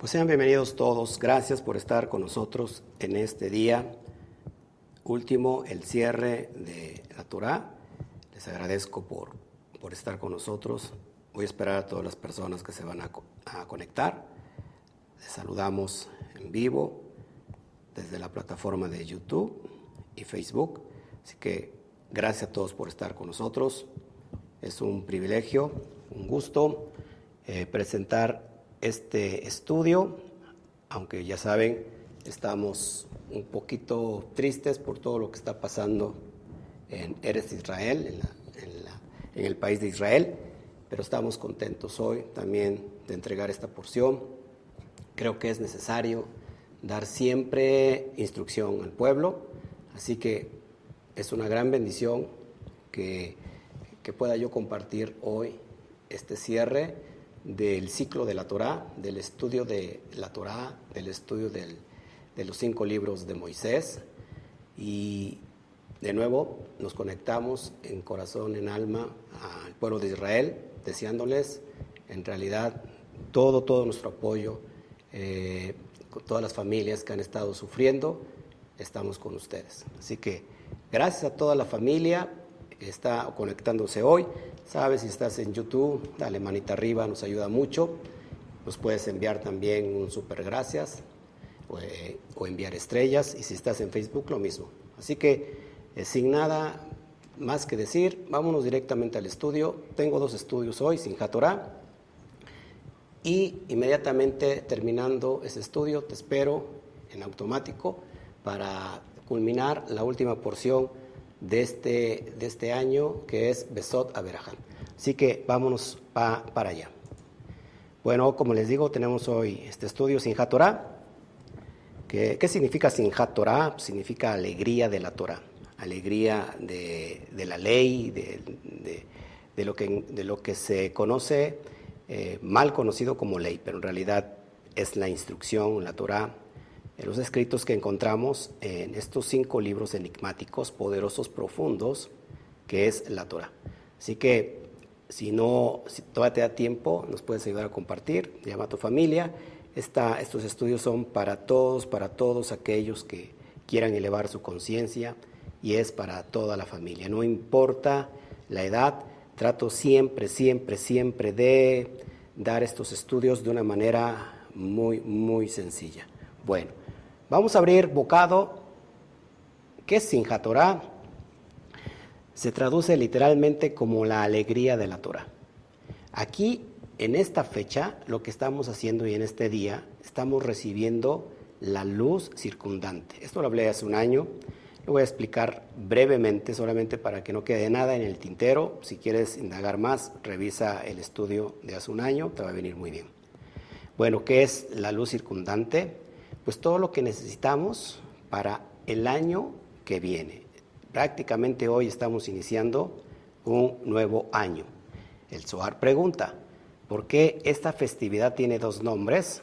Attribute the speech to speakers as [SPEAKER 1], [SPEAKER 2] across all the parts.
[SPEAKER 1] Pues sean bienvenidos todos. Gracias por estar con nosotros en este día último, el cierre de la Torah. Les agradezco por, por estar con nosotros. Voy a esperar a todas las personas que se van a, a conectar. Les saludamos en vivo desde la plataforma de YouTube y Facebook. Así que gracias a todos por estar con nosotros. Es un privilegio, un gusto eh, presentar este estudio, aunque ya saben, estamos un poquito tristes por todo lo que está pasando en Eres Israel, en, el país de Israel, pero estamos contentos hoy también de entregar esta porción. Creo que es necesario dar siempre instrucción al pueblo, así que es una gran bendición que, que pueda yo compartir hoy este cierre del ciclo de la Torá, del estudio de la Torá, del estudio de los cinco libros de Moisés. Y de nuevo nos conectamos en corazón, en alma al pueblo de Israel, deseándoles en realidad todo, todo nuestro apoyo, eh, todas las familias que han estado sufriendo, estamos con ustedes. Así que gracias a toda la familia que está conectándose hoy. Sabes, si estás en YouTube, dale manita arriba, nos ayuda mucho. Nos puedes enviar también un super gracias eh, o, enviar estrellas. Y si estás en Facebook, lo mismo. Así que, eh, sin nada más que decir, vámonos directamente al estudio. Tengo dos estudios hoy, sin Torah. Y inmediatamente terminando ese estudio, te espero en automático para culminar la última porción de este, de este año, que es Besot Aberaján. Así que vámonos para allá. Bueno, como les digo, tenemos hoy este estudio Sinjat Torah. ¿Qué, ¿Qué, significa Sinjat Torah? Significa alegría de la Torah, alegría de, de la ley, de, de, lo que, de lo que se conoce, eh, mal conocido como ley, pero en realidad es la instrucción, la Torah, los escritos que encontramos en estos cinco libros enigmáticos, poderosos, profundos, que es la Torah. Así que si no, si todavía te da tiempo, nos puedes ayudar a compartir, llama a tu familia. estos estudios son para todos, para todos aquellos que quieran elevar su conciencia y es para toda la familia. No importa la edad, trato siempre, siempre, siempre de dar estos estudios de una manera muy, muy sencilla. Bueno, Vamos a abrir bocado. ¿Qué es Sinja Torah? Se traduce literalmente como la alegría de la Torah. Aquí, en esta fecha, lo que estamos haciendo y en este día, estamos recibiendo la luz circundante. Esto lo hablé hace un año. Lo voy a explicar brevemente, solamente para que no quede nada en el tintero. Si quieres indagar más, revisa el estudio de hace un año, te va a venir muy bien. Bueno, ¿qué es la luz circundante? Pues todo lo que necesitamos para el año que viene. Prácticamente hoy estamos iniciando un nuevo año. El Zohar pregunta, ¿por qué esta festividad tiene dos nombres?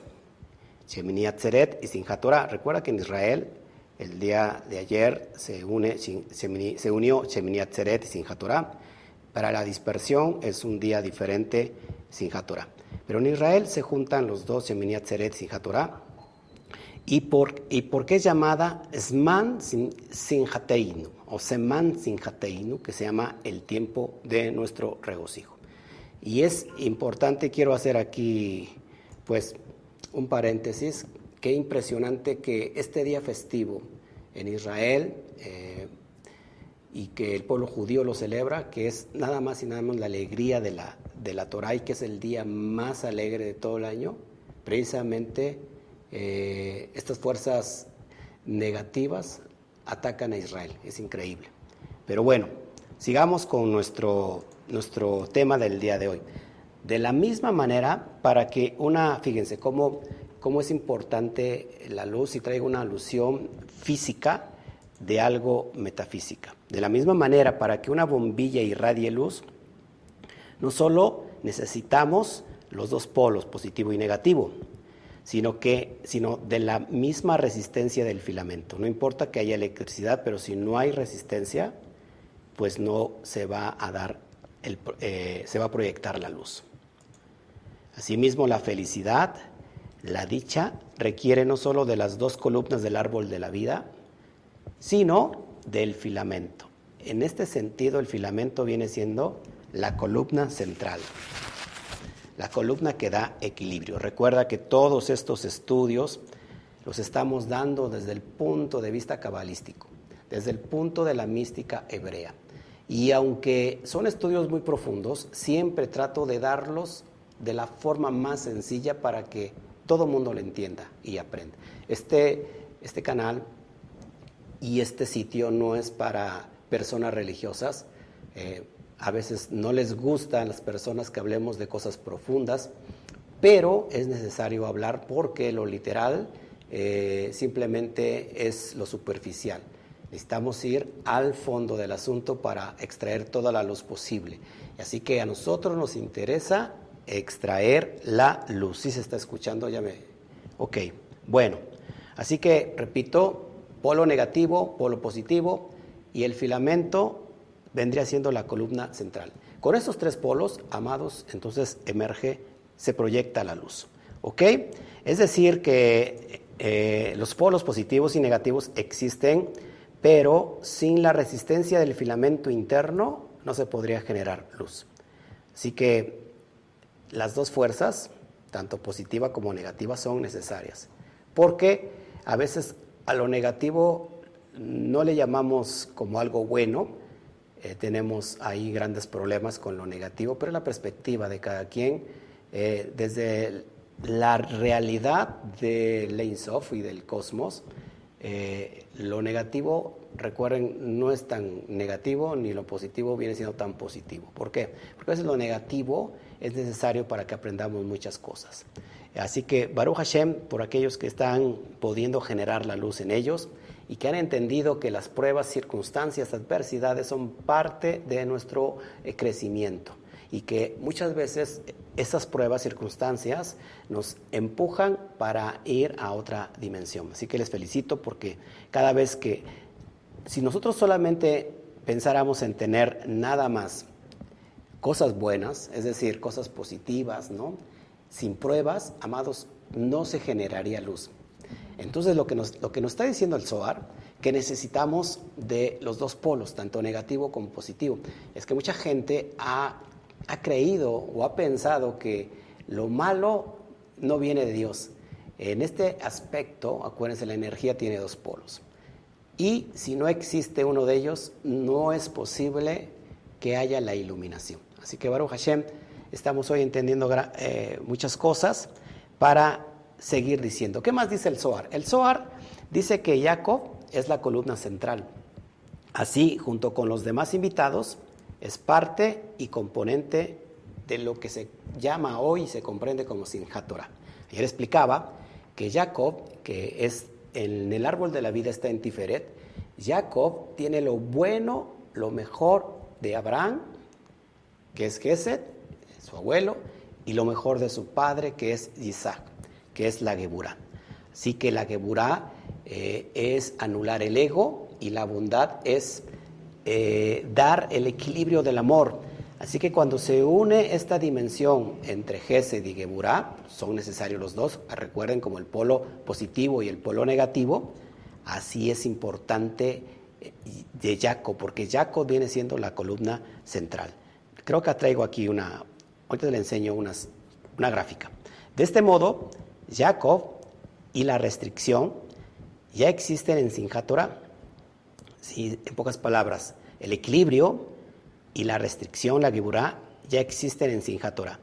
[SPEAKER 1] Shemini Atzeret y Simchat Recuerda que en Israel el día de ayer se, unió Shemini Atzeret y Simchat Para la dispersión es un día diferente Simchat Pero en Israel se juntan los dos Shemini Atzeret y Simchat ¿Y por, ¿Y por qué es llamada Sman Sinjateinu o Seman Sinjateinu, que se llama el tiempo de nuestro regocijo? Y es importante, quiero hacer aquí pues un paréntesis, qué impresionante que este día festivo en Israel eh, y que el pueblo judío lo celebra, que es nada más y nada menos la alegría de la, de la Torah y que es el día más alegre de todo el año, precisamente eh, estas fuerzas negativas atacan a Israel. Es increíble. Pero bueno, sigamos con nuestro, nuestro tema del día de hoy. De la misma manera, para que una, fíjense cómo, cómo es importante la luz y traigo una alusión física de algo metafísica. De la misma manera, para que una bombilla irradie luz, no solo necesitamos los dos polos, positivo y negativo, sino que sino de la misma resistencia del filamento. No importa que haya electricidad, pero si no hay resistencia, pues no se va a dar eh, se va a proyectar la luz. Asimismo, la felicidad, La dicha requiere no solo de las dos columnas del árbol de la vida, sino del filamento. En este sentido, el filamento viene siendo la columna central, la columna que da equilibrio. Recuerda que todos estos estudios los estamos dando desde el punto de vista cabalístico, desde el punto de la mística hebrea. Y aunque son estudios muy profundos, siempre trato de darlos de la forma más sencilla para que todo mundo lo entienda y aprenda. Este, este canal y este sitio no es para personas religiosas. Eh, a veces no les gustan las personas que hablemos de cosas profundas, pero es necesario hablar porque lo literal eh, simplemente es lo superficial. Necesitamos ir al fondo del asunto para extraer toda la luz posible. Así que a nosotros nos interesa extraer la luz. Si se está escuchando, ya me... Ok, bueno. Así que, repito, polo negativo, polo positivo y el filamento vendría siendo la columna central. Con estos tres polos, amados, entonces emerge, se proyecta la luz. ¿Ok? Es decir, que eh, los polos positivos y negativos existen, pero sin la resistencia del filamento interno no se podría generar luz. Así que las dos fuerzas, tanto positiva como negativa, son necesarias. Porque a veces a lo negativo no le llamamos como algo bueno, eh, tenemos ahí grandes problemas con lo negativo, pero la perspectiva de cada quien, eh, desde la realidad del Sof y del cosmos, eh, lo negativo, recuerden, no es tan negativo, ni lo positivo viene siendo tan positivo. ¿Por qué? Porque a veces lo negativo es necesario para que aprendamos muchas cosas. Así que Baruch Hashem, por aquellos que están pudiendo generar la luz en ellos y que han entendido que las pruebas, circunstancias, adversidades son parte de nuestro eh, crecimiento y que muchas veces esas pruebas, circunstancias nos empujan para ir a otra dimensión. Así que les felicito porque cada vez que, si nosotros solamente pensáramos en tener nada más cosas buenas, es decir, cosas positivas, ¿no? Sin pruebas, amados, no se generaría luz. Entonces lo que nos, lo que nos está diciendo el SOAR, que necesitamos de los dos polos, tanto negativo como positivo, es que mucha gente ha, ha creído o ha pensado que lo malo no viene de Dios. En este aspecto, acuérdense, la energía tiene dos polos. Y si no existe uno de ellos, no es posible que haya la iluminación. Así que Baruch Hashem, estamos hoy entendiendo eh, muchas cosas para seguir diciendo. ¿Qué más dice el Zohar? El Zohar dice que Jacob es la columna central. Así, junto con los demás invitados, es parte y componente de lo que se llama hoy y se comprende como Sinjat Torah. Ayer explicaba que Jacob, que es en el árbol de la vida está en Tiferet, Jacob tiene lo bueno, lo mejor de Abraham, que es Gesed, su abuelo, y lo mejor de su padre, que es Isaac, que es la Geburá. Así que la Geburá eh, es anular el ego y la bondad es eh, dar el equilibrio del amor. Así que cuando se une esta dimensión entre Gesed y Geburá, son necesarios los dos, recuerden como el polo positivo y el polo negativo, así es importante eh, de Jacob, porque Jacob viene siendo la columna central. Creo que traigo aquí una, ahorita le enseño una gráfica. De este modo, Jacob y la restricción ya existen en Sinjatora. En pocas palabras, el equilibrio y la restricción, la Giburá, ya existen en Sinjatora.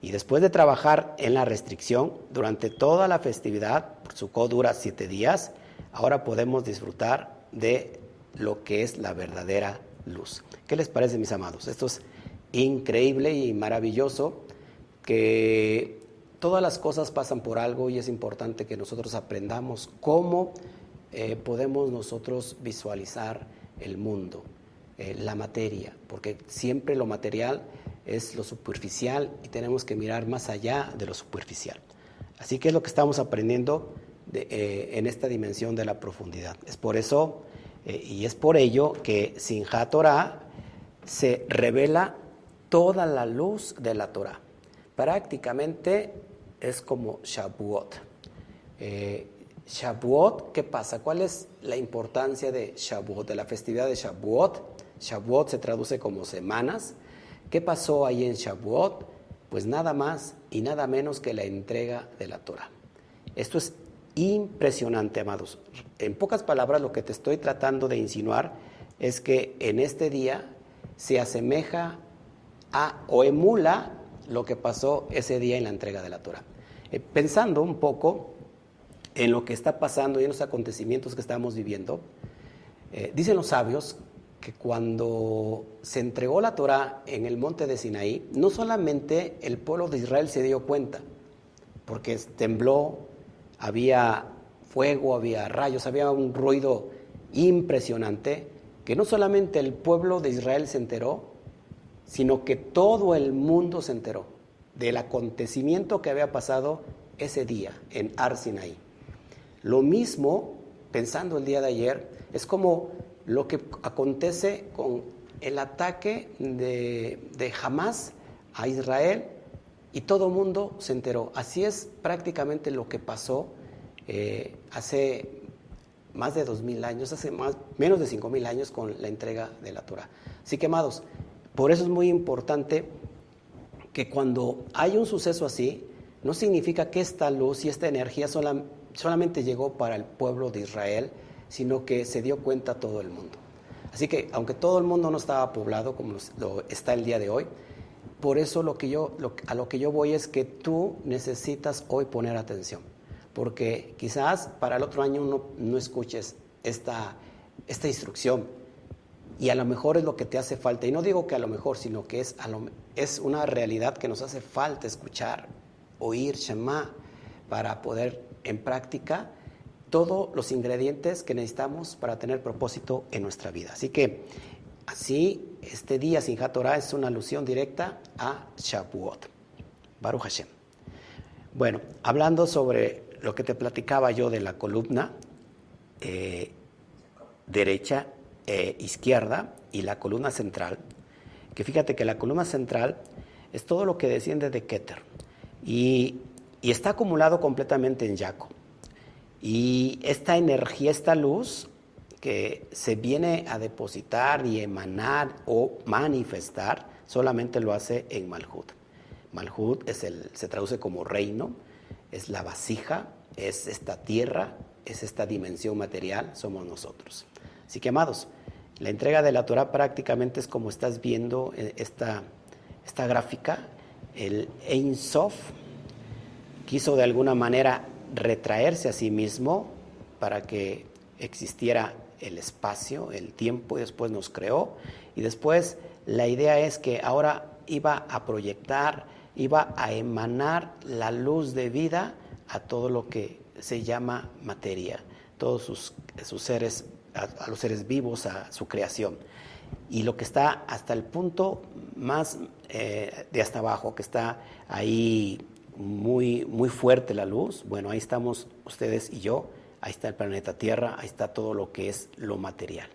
[SPEAKER 1] Y después de trabajar en la restricción durante toda la festividad, por su dura siete días, ahora podemos disfrutar de lo que es la verdadera luz. ¿Qué les parece, mis amados? Esto es increíble y maravilloso que todas las cosas pasan por algo y es importante que nosotros aprendamos cómo eh, podemos nosotros visualizar el mundo, eh, la materia, porque siempre lo material es lo superficial y tenemos que mirar más allá de lo superficial. Así que es lo que estamos aprendiendo eh, en esta dimensión de la profundidad. Es por eso y es por ello que Sinja Torah se revela toda la luz de la Torah. Prácticamente es como Shavuot. Eh, Shavuot, ¿qué pasa? ¿Cuál es la importancia de Shavuot, de la festividad de Shavuot? Shavuot se traduce como semanas. ¿Qué pasó ahí en Shavuot? Pues nada más y nada menos que la entrega de la Torah. Esto es impresionante, amados. En pocas palabras, lo que te estoy tratando de insinuar es que en este día se asemeja a o emula lo que pasó ese día en la entrega de la Torah. Eh, pensando un poco en lo que está pasando y en los acontecimientos que estamos viviendo, eh, dicen los sabios que cuando se entregó la Torah en el monte de Sinaí, no solamente el pueblo de Israel se dio cuenta, porque tembló, había fuego, había rayos, había un ruido impresionante, que no solamente el pueblo de Israel se enteró, sino que todo el mundo se enteró del acontecimiento que había pasado ese día en Ar Sinaí. Lo mismo, pensando el día de ayer, es como lo que acontece con el ataque de, de Hamas a Israel y todo el mundo se enteró. Así es prácticamente lo que pasó eh, hace más de dos mil años, hace más, menos de cinco mil años con la entrega de la Torah. Así que, amados, por eso es muy importante que cuando hay un suceso así, no significa que esta luz y esta energía solamente llegó para el pueblo de Israel, sino que se dio cuenta todo el mundo. Así que, aunque todo el mundo no estaba poblado como lo está el día de hoy, por eso a lo que yo voy es que tú necesitas hoy poner atención, porque quizás para el otro año no, no escuches esta, esta instrucción y a lo mejor es lo que te hace falta. Y no digo que a lo mejor, sino que es, es una realidad que nos hace falta escuchar, oír Shema, para poder en práctica todos los ingredientes que necesitamos para tener propósito en nuestra vida. Así que así, este día sin Torah es una alusión directa a Shavuot. Baruch Hashem. Bueno, hablando sobre lo que te platicaba yo de la columna eh, derecha e izquierda y la columna central, que fíjate que la columna central es todo lo que desciende de Keter y, y está acumulado completamente en Yaco. Y esta energía, esta luz que se viene a depositar y emanar o manifestar, solamente lo hace en Malhut. Malhut es el, se traduce como reino, es la vasija, es esta tierra, es esta dimensión material, somos nosotros. Así que, amados, la entrega de la Torah prácticamente es como estás viendo eh, esta, esta gráfica. El Ein Sof quiso de alguna manera retraerse a sí mismo para que existiera el espacio, el tiempo, y después nos creó. Y después la idea es que ahora iba a proyectar, iba a emanar la luz de vida a todo lo que se llama materia, todos sus, sus seres, a, los seres vivos, a su creación. Y lo que está hasta el punto más eh, de hasta abajo, que está ahí muy, muy fuerte la luz, bueno, ahí estamos ustedes y yo, ahí está el planeta Tierra, ahí está todo lo que es lo material.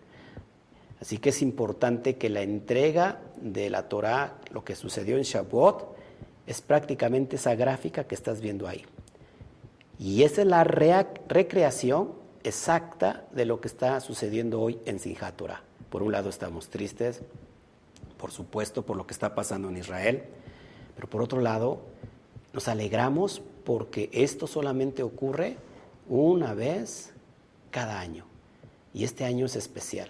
[SPEAKER 1] Así que es importante que la entrega de la Torah, lo que sucedió en Shavuot, es prácticamente esa gráfica que estás viendo ahí. Y esa es la recreación exacta de lo que está sucediendo hoy en Sinjat Torah. Por un lado estamos tristes, por supuesto, por lo que está pasando en Israel, pero por otro lado nos alegramos porque esto solamente ocurre una vez cada año. Y este año es especial.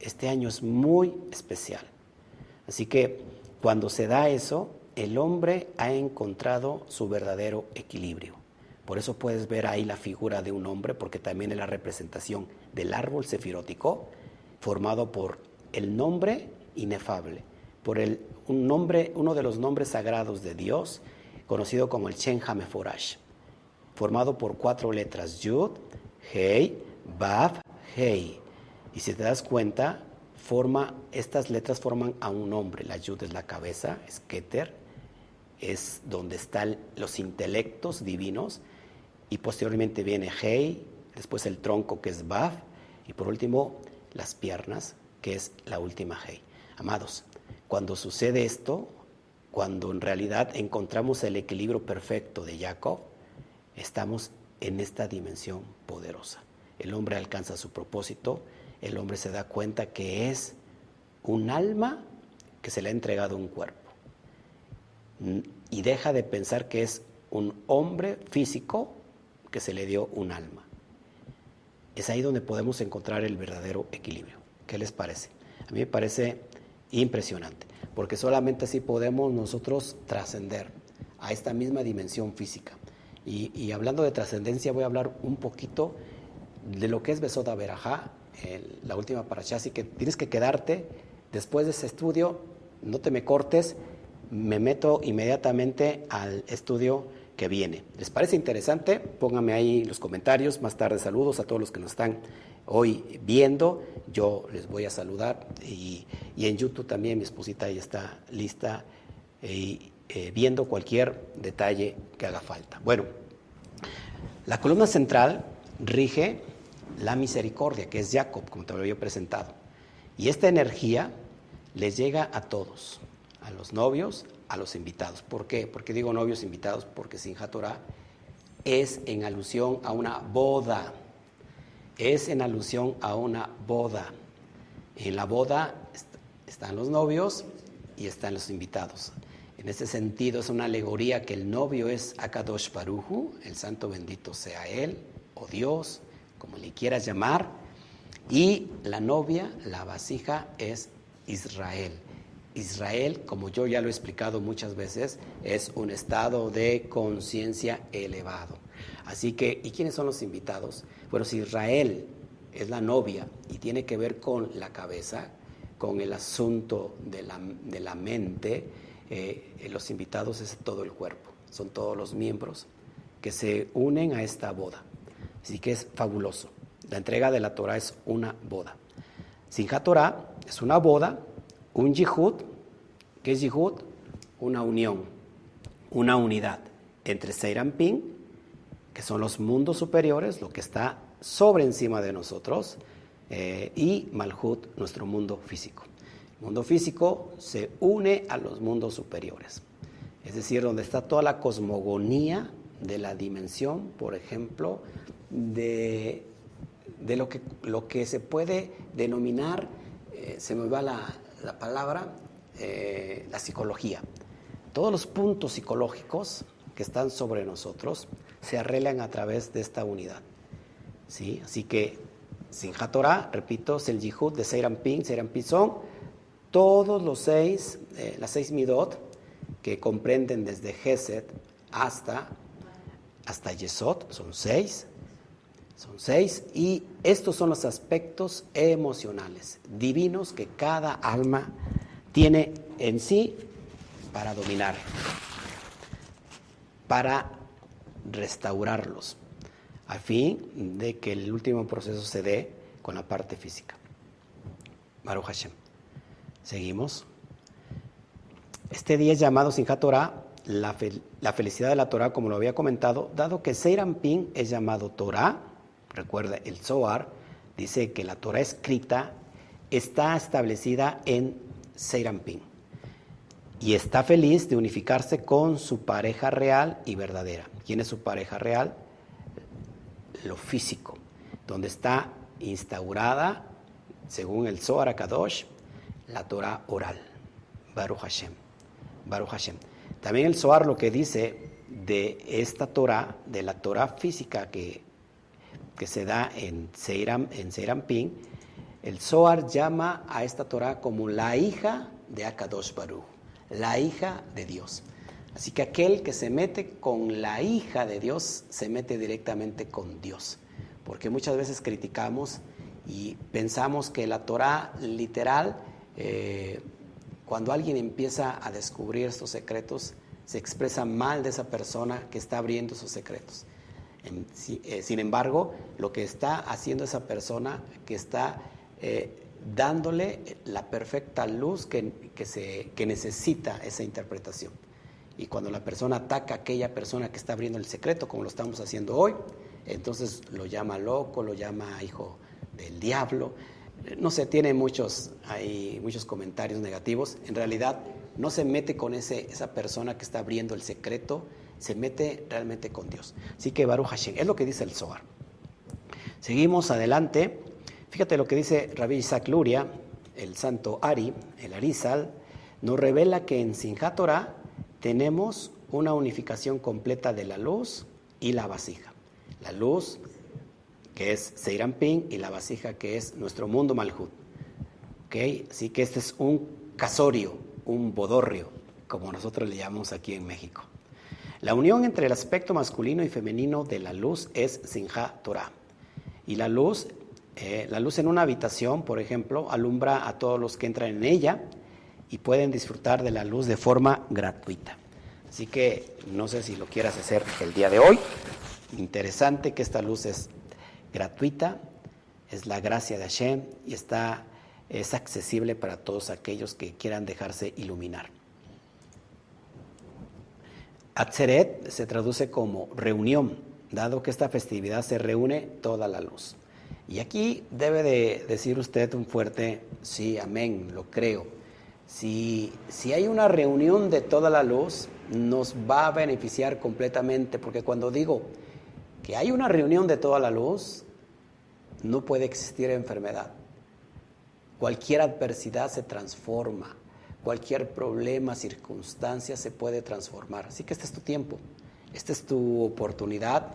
[SPEAKER 1] Este año es muy especial. Así que cuando se da eso, el hombre ha encontrado su verdadero equilibrio. Por eso puedes ver ahí la figura de un hombre, porque también es la representación del árbol sefirótico, formado por el nombre inefable, por el, un nombre, uno de los nombres sagrados de Dios, conocido como el Shen Hameforash, formado por cuatro letras, Yud, Hei, Bab, Hei. Y si te das cuenta, forma, estas letras forman a un nombre. La Yud es la cabeza, es Keter, es donde están los intelectos divinos, y posteriormente viene Hei, después el tronco que es Bab, y por último las piernas, que es la última Hei. Amados, cuando sucede esto, cuando en realidad encontramos el equilibrio perfecto de Jacob, estamos en esta dimensión poderosa. El hombre alcanza su propósito, el hombre se da cuenta que es un alma que se le ha entregado un cuerpo. Y deja de pensar que es un hombre físico que se le dio un alma. Es ahí donde podemos encontrar el verdadero equilibrio. ¿Qué les parece? A mí me parece impresionante, porque solamente así podemos nosotros trascender a esta misma dimensión física. Y, hablando de trascendencia, voy a hablar un poquito de lo que es Besoda Berajá, la última paracha, así que tienes que quedarte después de ese estudio, no te me cortes, me meto inmediatamente al estudio viene. ¿Les parece interesante? Pónganme ahí los comentarios, más tarde saludos a todos los que nos están hoy viendo, yo les voy a saludar y, en YouTube también mi esposita ahí está lista y eh, viendo cualquier detalle que haga falta. Bueno, la columna central rige la misericordia, que es Jacob, como te lo había presentado. Y esta energía les llega a todos, a los novios, a los invitados. ¿Por qué? Porque digo novios invitados, porque Sinja Torah es en alusión a una boda es en alusión a una boda. En la boda están los novios y están los invitados. En ese sentido es una alegoría que el novio es Akadosh Baruju, el santo bendito sea él, o Dios, como le quieras llamar, y la novia, la vasija, es Israel. Israel, como yo ya lo he explicado muchas veces, es un estado de conciencia elevado. Así que, ¿y quiénes son los invitados? Bueno, si Israel es la novia y tiene que ver con la cabeza, con el asunto de la, mente, eh, los invitados es todo el cuerpo, son todos los miembros que se unen a esta boda. Así que es fabuloso. La entrega de la Torah es una boda. Sinja Torah es una boda, un yihud, ¿qué es yihud? Una unión, una unidad entre Seirampin que son los mundos superiores, lo que está sobre encima de nosotros, eh, y Malhut, nuestro mundo físico. El mundo físico se une a los mundos superiores, es decir, donde está toda la cosmogonía de la dimensión, por ejemplo, de, lo, que, lo que se puede denominar, eh, se me va la, palabra, eh, la psicología. Todos los puntos psicológicos que están sobre nosotros se arreglan a través de esta unidad. ¿sí? Así que Sinja Torah, repito, el Yihud de Seirampin. Seirampin son todos los seis, eh, las seis midot que comprenden desde Geset hasta, hasta Yesod, son seis, son seis, y estos son los aspectos emocionales, divinos que cada alma tiene en sí para dominar, para restaurarlos, a fin de que el último proceso se dé con la parte física. Baruch Hashem. Seguimos. Este día es llamado Sinja Torah, la, la, felicidad de la Torah, como lo había comentado, dado que Pin es llamado Torah, recuerda, el Zohar dice que la Torah escrita está establecida en Pin y está feliz de unificarse con su pareja real y verdadera. ¿Quién es su pareja real? Lo físico, donde está instaurada, según el Zohar Kadosh, la Torah oral, Baruch Hashem. Baruch Hashem. También el Zohar lo que dice de esta Torah, de la Torah física que, que se da en Seiram, en Pin, el Zohar llama a esta Torah como la hija de Akadosh Baruch, la hija de Dios. Así que aquel que se mete con la hija de Dios se mete directamente con Dios. Porque muchas veces criticamos y pensamos que la Torah literal, eh, cuando alguien empieza a descubrir estos secretos, se expresa mal de esa persona que está abriendo esos secretos. Eh, sin embargo, lo que está haciendo esa persona que está eh, dándole la perfecta luz que, se, que necesita esa interpretación. Y cuando la persona ataca a aquella persona que está abriendo el secreto, como lo estamos haciendo hoy, entonces lo llama loco, lo llama hijo del diablo. No sé, tiene muchos, hay muchos comentarios negativos. En realidad, no se mete con ese, esa persona que está abriendo el secreto, se mete realmente con Dios. Así que Baruch Hashem, es lo que dice el Zohar. Seguimos adelante. Fíjate lo que dice Rabbi Isaac Luria, el santo Ari, el Arizal, nos revela que en Sinjat Torah tenemos una unificación completa de la luz y la vasija. La luz, que es Seirampin, y la vasija, que es nuestro mundo Malhut. ¿Okay? Así que este es un casorio, un bodorrio, como nosotros le llamamos aquí en México. La unión entre el aspecto masculino y femenino de la luz es Sinja Torah. Y la luz, eh, la luz en una habitación, por ejemplo, alumbra a todos los que entran en ella y pueden disfrutar de la luz de forma gratuita. Así que no sé si lo quieras hacer el día de hoy. Interesante que esta luz es gratuita, es la gracia de Hashem y está, es accesible para todos aquellos que quieran dejarse iluminar. Atzeret se traduce como reunión, dado que esta festividad se reúne toda la luz. Y aquí debe de decir usted un fuerte sí, amén, lo creo. Si, si hay una reunión de toda la luz, nos va a beneficiar completamente, porque cuando digo que hay una reunión de toda la luz, no puede existir enfermedad. Cualquier adversidad se transforma, cualquier problema, circunstancia se puede transformar. Así que este es tu tiempo, esta es tu oportunidad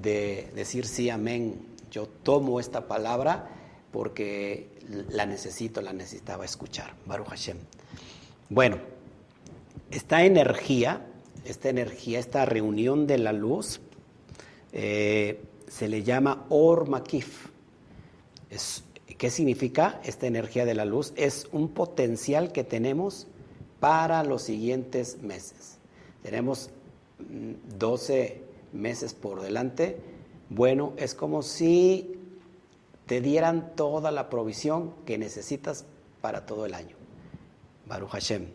[SPEAKER 1] de decir sí, amén. Yo tomo esta palabra porque la necesito, la necesitaba escuchar. Baruch Hashem. Bueno, esta energía, esta energía, esta reunión de la luz, eh, se le llama Or Makif. ¿Qué significa esta energía de la luz? Es un potencial que tenemos para los siguientes meses. Tenemos 12 mm, meses por delante. Bueno, es como si te dieran toda la provisión que necesitas para todo el año. Baruch Hashem.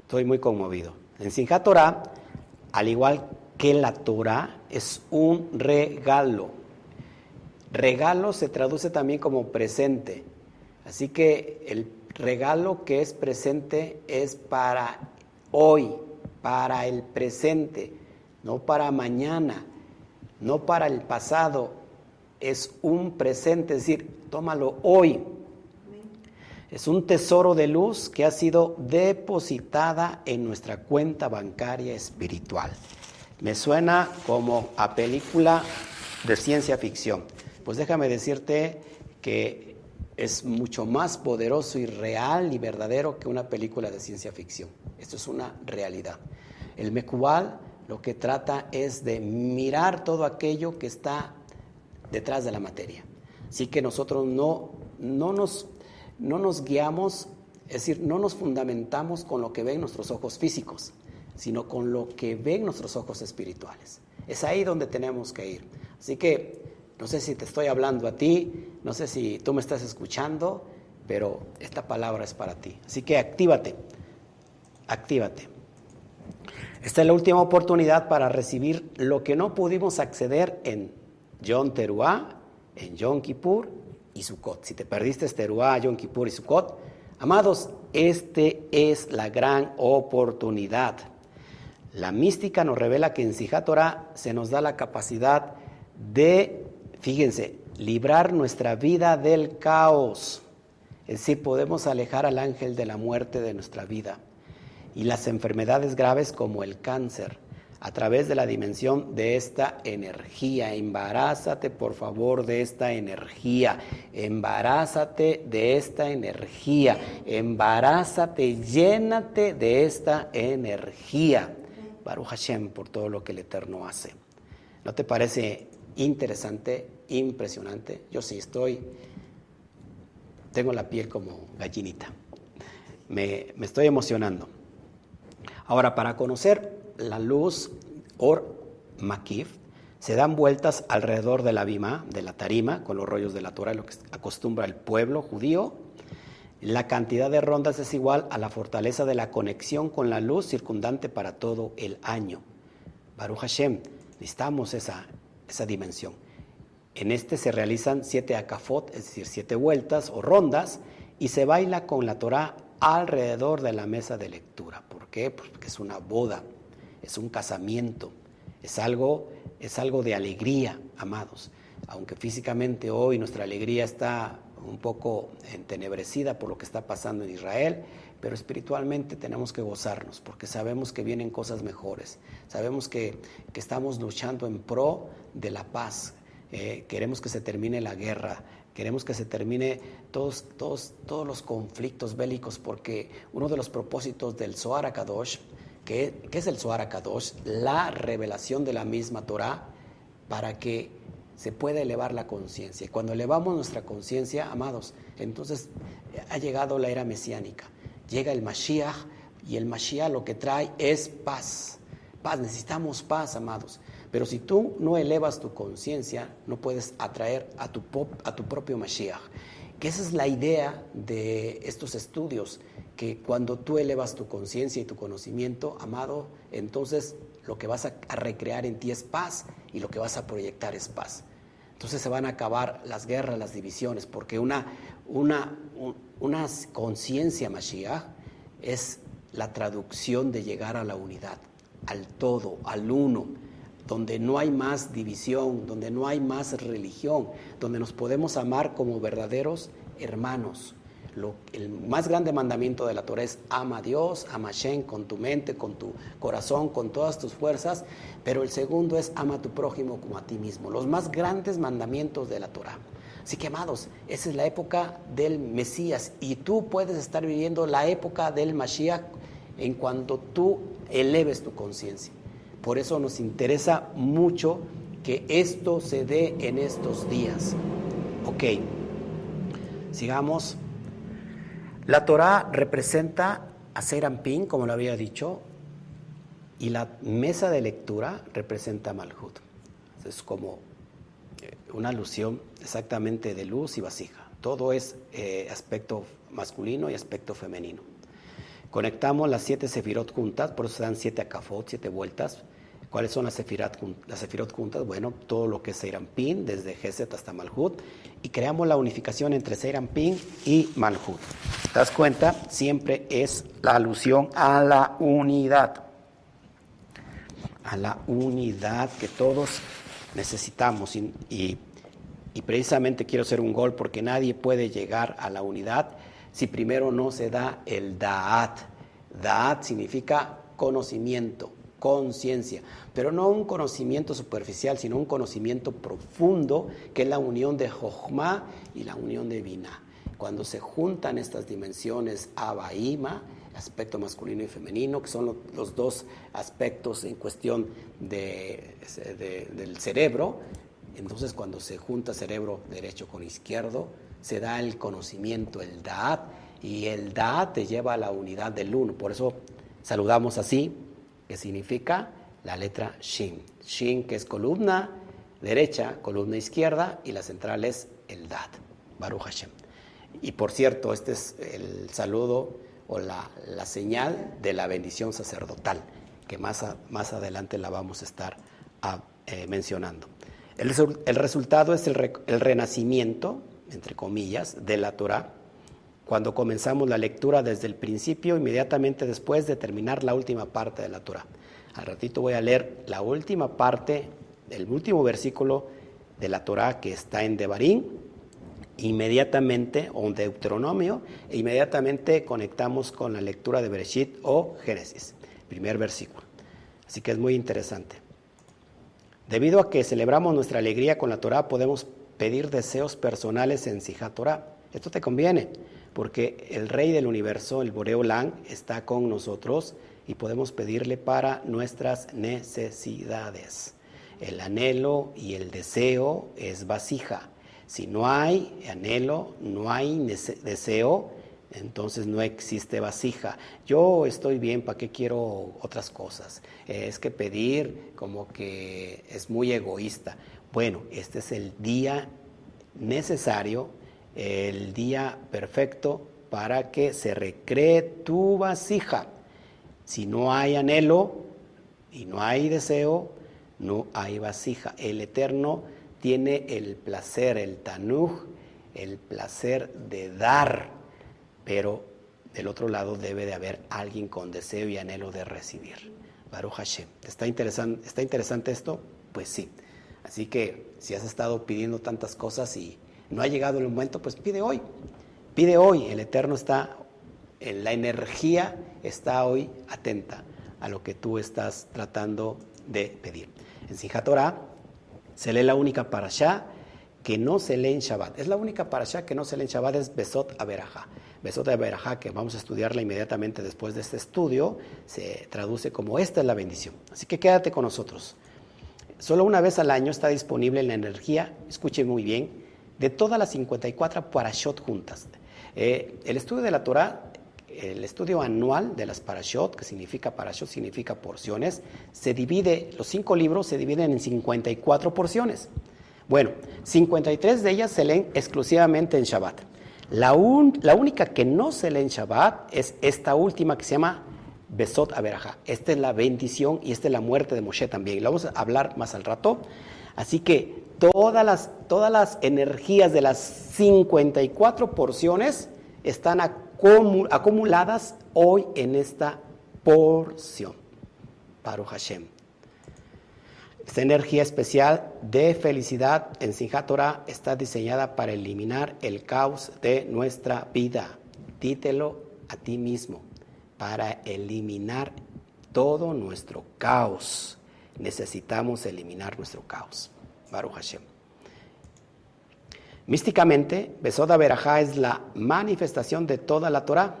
[SPEAKER 1] Estoy muy conmovido. En Sinjat Torah, al igual que la Torah, es un regalo. Regalo se traduce también como presente. Así que el regalo que es presente es para hoy, para el presente, no para mañana, no para el pasado. Es un presente, es decir, tómalo hoy. Es un tesoro de luz que ha sido depositada en nuestra cuenta bancaria espiritual. Me suena como a película de ciencia ficción. Pues déjame decirte que es mucho más poderoso y real y verdadero que una película de ciencia ficción. Esto es una realidad. El Mecubal lo que trata es de mirar todo aquello que está detrás de la materia. Así que nosotros no, no nos no nos guiamos, es decir, no nos fundamentamos con lo que ven nuestros ojos físicos, sino con lo que ven nuestros ojos espirituales. Es ahí donde tenemos que ir. Así que no sé si te estoy hablando a ti, no sé si tú me estás escuchando, pero esta palabra es para ti. Así que actívate, actívate. Esta es la última oportunidad para recibir lo que no pudimos acceder en John Teruá, en Yom Kippur y Sukkot. Si te perdiste Teruá, Yom Kippur y Sukkot, amados, este es la gran oportunidad. La mística nos revela que en Sijat se nos da la capacidad de, fíjense, librar nuestra vida del caos. Es decir, podemos alejar al ángel de la muerte de nuestra vida. Y las enfermedades graves como el cáncer, a través de la dimensión de esta energía. Embarázate, por favor, de esta energía. Embarázate de esta energía. Embarázate, llénate de esta energía. Baruch Hashem por todo lo que el Eterno hace. ¿No te parece interesante, impresionante? Yo sí estoy, tengo la piel como gallinita. Me, estoy emocionando. Ahora, para conocer la luz or makif se dan vueltas alrededor de la bima, de la tarima, con los rollos de la Torah, lo que acostumbra el pueblo judío. La cantidad de rondas es igual a la fortaleza de la conexión con la luz circundante para todo el año. Baruch Hashem, necesitamos esa, esa dimensión. En este se realizan siete akafot, es decir, siete vueltas o rondas, y se baila con la Torah alrededor de la mesa de lectura. ¿Por qué? Pues porque es una boda, es un casamiento, es algo, es algo de alegría, amados. Aunque físicamente hoy nuestra alegría está un poco entenebrecida por lo que está pasando en Israel, pero espiritualmente tenemos que gozarnos porque sabemos que vienen cosas mejores, sabemos que, estamos luchando en pro de la paz, eh, queremos que se termine la guerra, queremos que se termine todos, todos, todos los conflictos bélicos porque uno de los propósitos del Zohar Kadosh, que, es el Zohar Kadosh, la revelación de la misma Torah para que se pueda elevar la conciencia. Cuando elevamos nuestra conciencia, amados, entonces ha llegado la era mesiánica llega el Mashiach y el Mashiach lo que trae es paz. Paz, necesitamos paz, amados. Pero si tú no elevas tu conciencia, no puedes atraer a tu, a tu propio Mashiach. Que esa es la idea de estos estudios, que cuando tú elevas tu conciencia y tu conocimiento, amado, entonces lo que vas a, recrear en ti es paz y lo que vas a proyectar es paz. Entonces se van a acabar las guerras, las divisiones, porque una, una, una conciencia Mashiach es la traducción de llegar a la unidad, al todo, al uno, donde no hay más división, donde no hay más religión, donde nos podemos amar como verdaderos hermanos. el más grande mandamiento de la Torah es ama a Dios, ama a Shem con tu mente, con tu corazón, con todas tus fuerzas, pero el segundo es ama a tu prójimo como a ti mismo. Los más grandes mandamientos de la Torah. Así que, amados, esa es la época del Mesías y tú puedes estar viviendo la época del Mashiach en cuanto tú eleves tu conciencia. Por eso nos interesa mucho que esto se dé en estos días. Ok, sigamos. La Torah representa a Serampín, como lo había dicho, y la mesa de lectura representa a Malhut. Es como una alusión exactamente de luz y vasija. Todo es eh, aspecto masculino y aspecto femenino. Conectamos las siete sefirot juntas, por eso se dan siete acafot, siete vueltas. ¿Cuáles son las sefirot, las sefirot juntas? Bueno, todo lo que es Seirampin, desde Geset hasta Malhut, y creamos la unificación entre Seirampin y Malhut. ¿Te das cuenta? Siempre es la alusión a la unidad. A la unidad que todos necesitamos y, precisamente quiero hacer un gol porque nadie puede llegar a la unidad si primero no se da el Da'at. Da'at significa conocimiento, conciencia, pero no un conocimiento superficial, sino un conocimiento profundo que es la unión de Jochma y la unión de Binah. Cuando se juntan estas dimensiones Abba aspecto masculino y femenino, que son los dos aspectos en cuestión de, del cerebro. Entonces, cuando se junta cerebro derecho con izquierdo, se da el conocimiento, el Da'at, y el Da'at te lleva a la unidad del uno. Por eso saludamos así, que significa la letra Shin. Shin, que es columna derecha, columna izquierda, y la central es el Da'at. Baruch Hashem. Y por cierto, este es el saludo o la, señal de la bendición sacerdotal, que más, más adelante la vamos a estar eh, mencionando. El, el, resultado es el, el, renacimiento, entre comillas, de la Torah, cuando comenzamos la lectura desde el principio, inmediatamente después de terminar la última parte de la Torah. Al ratito voy a leer la última parte, el último versículo de la Torah que está en Devarim, inmediatamente, o un Deuteronomio, e inmediatamente conectamos con la lectura de Bereshit o Génesis, primer versículo. Así que es muy interesante. Debido a que celebramos nuestra alegría con la Torah, podemos pedir deseos personales en Sijá Torah. Esto te conviene, porque el Rey del Universo, el Boreolán, está con nosotros y podemos pedirle para nuestras necesidades. El anhelo y el deseo es vasija si no hay anhelo, no hay deseo, entonces no existe vasija. Yo estoy bien, ¿para qué quiero otras cosas? Es que pedir como que es muy egoísta. Bueno, este es el día necesario, el día perfecto para que se recree tu vasija. Si no hay anhelo y no hay deseo, no hay vasija. El Eterno tiene el placer, el tanuj, el placer de dar, pero del otro lado debe de haber alguien con deseo y anhelo de recibir. Baruch Hashem. ¿Está interesante, ¿Está interesante esto? Pues sí. Así que si has estado pidiendo tantas cosas y no ha llegado el momento, pues pide hoy. Pide hoy. El Eterno está, la energía está hoy atenta a lo que tú estás tratando de pedir. En Sinjat se lee la única parashá que no se lee en Shabbat. Es la única parashá que no se lee en Shabbat, es Besot Averajá. Besot Averajá, que vamos a estudiarla inmediatamente después de este estudio, se traduce como esta es la bendición. Así que quédate con nosotros. Solo una vez al año está disponible la energía, escuche muy bien, de todas las 54 parashot juntas. Eh, el estudio de la Torah el estudio anual de las parashot, que significa parashot, significa porciones, se divide, los cinco libros se dividen en 54 porciones. Bueno, 53 de ellas se leen exclusivamente en Shabbat. La, la única que no se lee en Shabbat es esta última que se llama Besot Averajá. Esta es la bendición y esta es la muerte de Moshe también. Lo vamos a hablar más al rato. Así que todas las, todas las energías de las 54 porciones están acumuladas hoy en esta porción. Baruch Hashem. Esta energía especial de felicidad en Sinjat Torah está diseñada para eliminar el caos de nuestra vida. Dítelo a ti mismo. Para eliminar todo nuestro caos. Necesitamos eliminar nuestro caos. Baruch Hashem. Místicamente, Besoda Berajá es la manifestación de toda la Torah,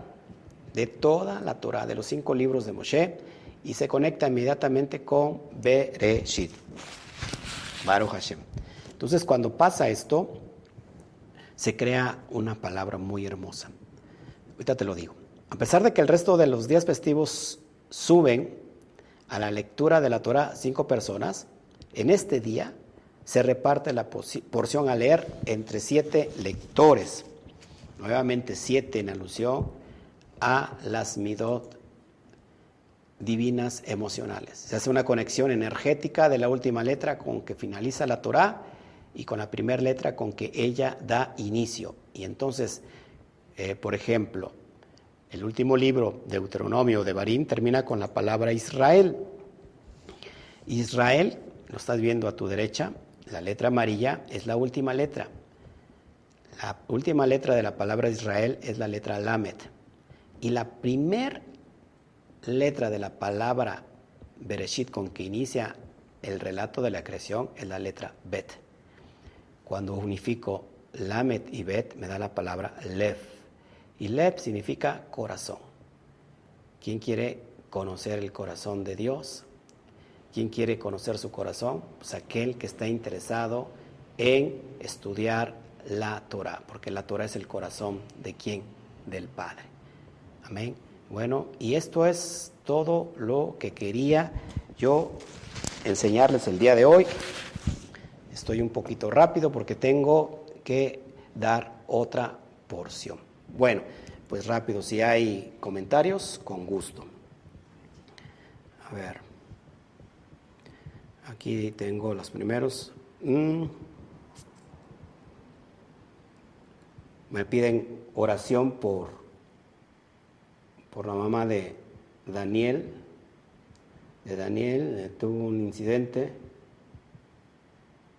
[SPEAKER 1] de toda la Torah, de los cinco libros de Moshe, y se conecta inmediatamente con Bereshit. Baruch Hashem. Entonces, cuando pasa esto, se crea una palabra muy hermosa. Ahorita te lo digo. A pesar de que el resto de los días festivos suben a la lectura de la Torah cinco personas, en este día se reparte la porción a leer entre siete lectores. Nuevamente siete en alusión a las midot divinas emocionales. Se hace una conexión energética de la última letra con que finaliza la Torah y con la primera letra con que ella da inicio. Y entonces, eh, por ejemplo, el último libro, Deuteronomio de Barín, termina con la palabra Israel. Israel, lo estás viendo a tu derecha, la letra amarilla es la última letra. La última letra de la palabra Israel es la letra Lamet. Y la primer letra de la palabra Bereshit con que inicia el relato de la creación es la letra Bet. Cuando unifico Lamet y Bet me da la palabra Lev. Y Lev significa corazón. ¿Quién quiere conocer el corazón de Dios? ¿Quién quiere conocer su corazón? Pues aquel que está interesado en estudiar la Torah, porque la Torah es el corazón de quién? Del Padre. Amén. Bueno, y esto es todo lo que quería yo enseñarles el día de hoy. Estoy un poquito rápido porque tengo que dar otra porción. Bueno, pues rápido, si hay comentarios, con gusto. A ver. Aquí tengo los primeros. Mm. Me piden oración por, por la mamá de Daniel. De Daniel eh, tuvo un incidente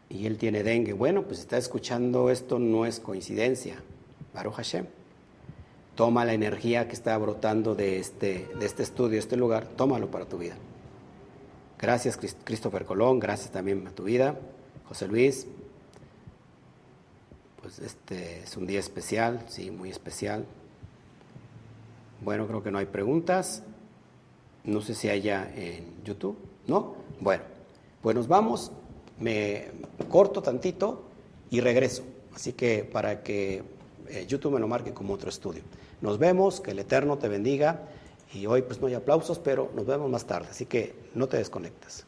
[SPEAKER 1] y él tiene dengue. Bueno, pues está escuchando esto, no es coincidencia. Baruch Hashem. Toma la energía que está brotando de este, de este estudio, este lugar, tómalo para tu vida. Gracias Christopher Colón, gracias también a tu vida. José Luis, pues este es un día especial, sí, muy especial. Bueno, creo que no hay preguntas. No sé si haya en YouTube, ¿no? Bueno, pues nos vamos, me corto tantito y regreso. Así que para que eh, YouTube me lo marque como otro estudio. Nos vemos, que el Eterno te bendiga. Y hoy pues no hay aplausos, pero nos vemos más tarde, así que no te desconectes.